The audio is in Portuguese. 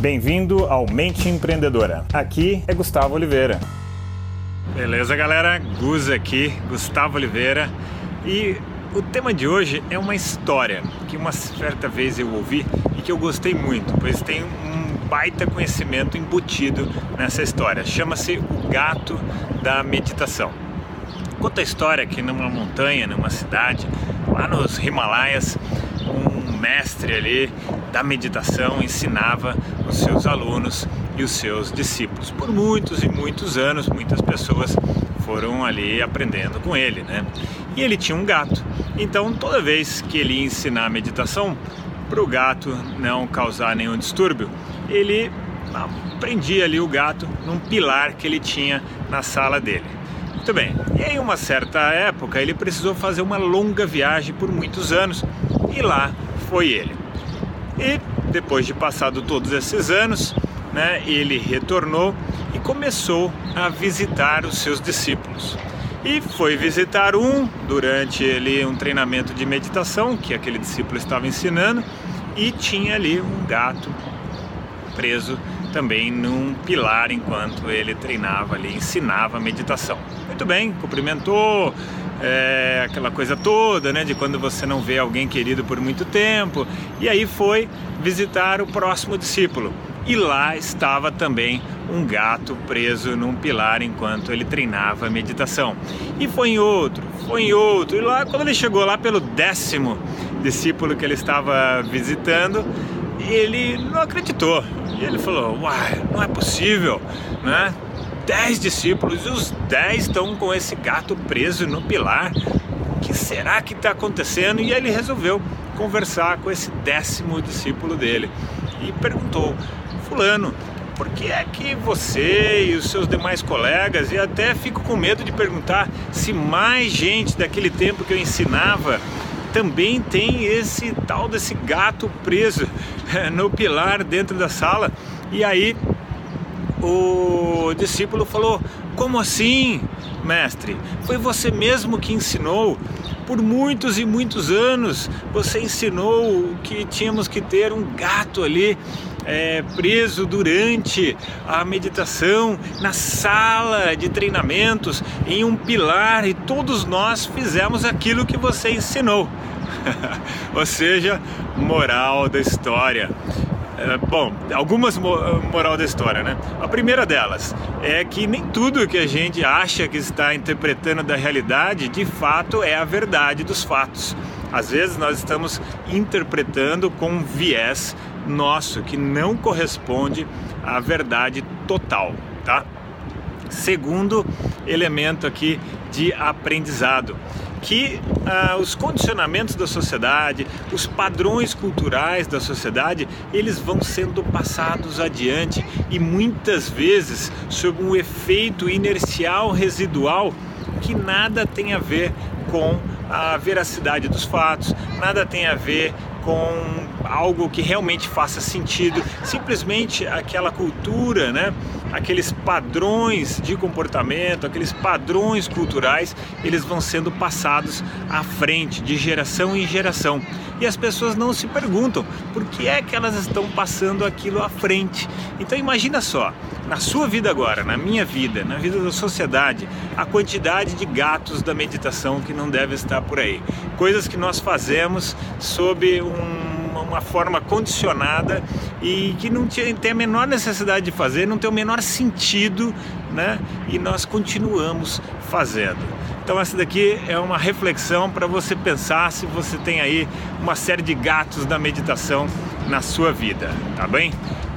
Bem-vindo ao Mente Empreendedora. Aqui é Gustavo Oliveira. Beleza, galera? Gus aqui, Gustavo Oliveira. E o tema de hoje é uma história que uma certa vez eu ouvi e que eu gostei muito, pois tem um baita conhecimento embutido nessa história. Chama-se O Gato da Meditação. Conta a história que numa montanha, numa cidade, lá nos Himalaias, mestre ali da meditação ensinava os seus alunos e os seus discípulos. Por muitos e muitos anos, muitas pessoas foram ali aprendendo com ele, né? E ele tinha um gato. Então, toda vez que ele ia ensinar a meditação, para o gato não causar nenhum distúrbio, ele prendia ali o gato num pilar que ele tinha na sala dele. Muito bem. E em uma certa época ele precisou fazer uma longa viagem por muitos anos e lá foi ele. E depois de passado todos esses anos, né, ele retornou e começou a visitar os seus discípulos. E foi visitar um durante ali um treinamento de meditação que aquele discípulo estava ensinando e tinha ali um gato preso também num pilar enquanto ele treinava ali, ensinava meditação. Muito bem, cumprimentou, é, aquela coisa toda, né, de quando você não vê alguém querido por muito tempo. E aí foi visitar o próximo discípulo. E lá estava também um gato preso num pilar enquanto ele treinava a meditação. E foi em outro, foi em outro. E lá, quando ele chegou lá pelo décimo discípulo que ele estava visitando, ele não acreditou. E ele falou: Uai, não é possível, né? Dez discípulos e os dez estão com esse gato preso no pilar. O que será que está acontecendo? E ele resolveu conversar com esse décimo discípulo dele e perguntou: Fulano, por que é que você e os seus demais colegas, e até fico com medo de perguntar se mais gente daquele tempo que eu ensinava também tem esse tal desse gato preso no pilar dentro da sala. E aí o discípulo falou: Como assim, mestre? Foi você mesmo que ensinou? Por muitos e muitos anos você ensinou que tínhamos que ter um gato ali é, preso durante a meditação na sala de treinamentos em um pilar e todos nós fizemos aquilo que você ensinou. Ou seja, moral da história. É, bom, algumas moral da história, né? A primeira delas é que nem tudo que a gente acha que está interpretando da realidade, de fato é a verdade dos fatos. Às vezes nós estamos interpretando com viés nosso que não corresponde à verdade total, tá? Segundo elemento aqui de aprendizado que ah, os condicionamentos da sociedade, os padrões culturais da sociedade, eles vão sendo passados adiante e muitas vezes sob um efeito inercial residual que nada tem a ver com a veracidade dos fatos, nada tem a ver com algo que realmente faça sentido, simplesmente aquela cultura, né? aqueles padrões de comportamento, aqueles padrões culturais, eles vão sendo passados à frente, de geração em geração. E as pessoas não se perguntam por que é que elas estão passando aquilo à frente. Então imagina só, na sua vida agora, na minha vida, na vida da sociedade, a quantidade de gatos da meditação que não deve estar por aí. Coisas que nós fazemos sob um uma forma condicionada e que não tem a menor necessidade de fazer, não tem o menor sentido, né? E nós continuamos fazendo. Então essa daqui é uma reflexão para você pensar se você tem aí uma série de gatos da meditação na sua vida, tá bem?